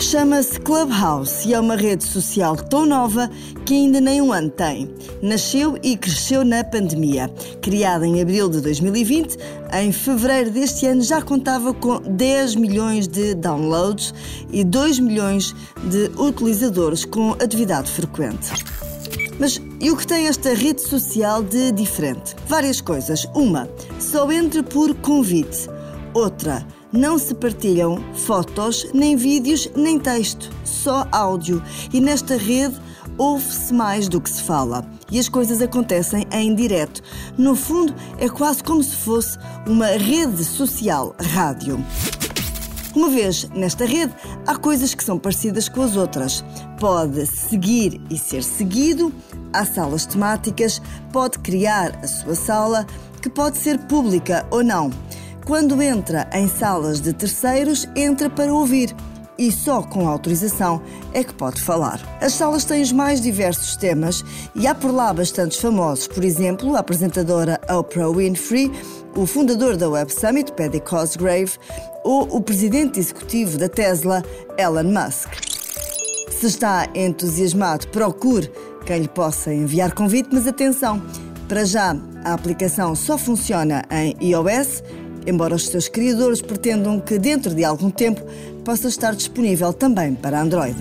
Chama-se Clubhouse e é uma rede social tão nova que ainda nem um ano tem. Nasceu e cresceu na pandemia. Criada em abril de 2020, em fevereiro deste ano já contava com 10 milhões de downloads e 2 milhões de utilizadores com atividade frequente. Mas e o que tem esta rede social de diferente? Várias coisas. Uma, só entra por convite. Outra, não se partilham fotos, nem vídeos, nem texto, só áudio. E nesta rede ouve-se mais do que se fala. E as coisas acontecem em direto. No fundo, é quase como se fosse uma rede social rádio. Uma vez nesta rede, há coisas que são parecidas com as outras. Pode seguir e ser seguido, há salas temáticas, pode criar a sua sala, que pode ser pública ou não. Quando entra em salas de terceiros, entra para ouvir e só com autorização é que pode falar. As salas têm os mais diversos temas e há por lá bastantes famosos, por exemplo, a apresentadora Oprah Winfrey, o fundador da Web Summit, Paddy Cosgrave, ou o presidente executivo da Tesla, Elon Musk. Se está entusiasmado, procure quem lhe possa enviar convite, mas atenção, para já a aplicação só funciona em iOS embora os seus criadores pretendam que dentro de algum tempo possa estar disponível também para Android.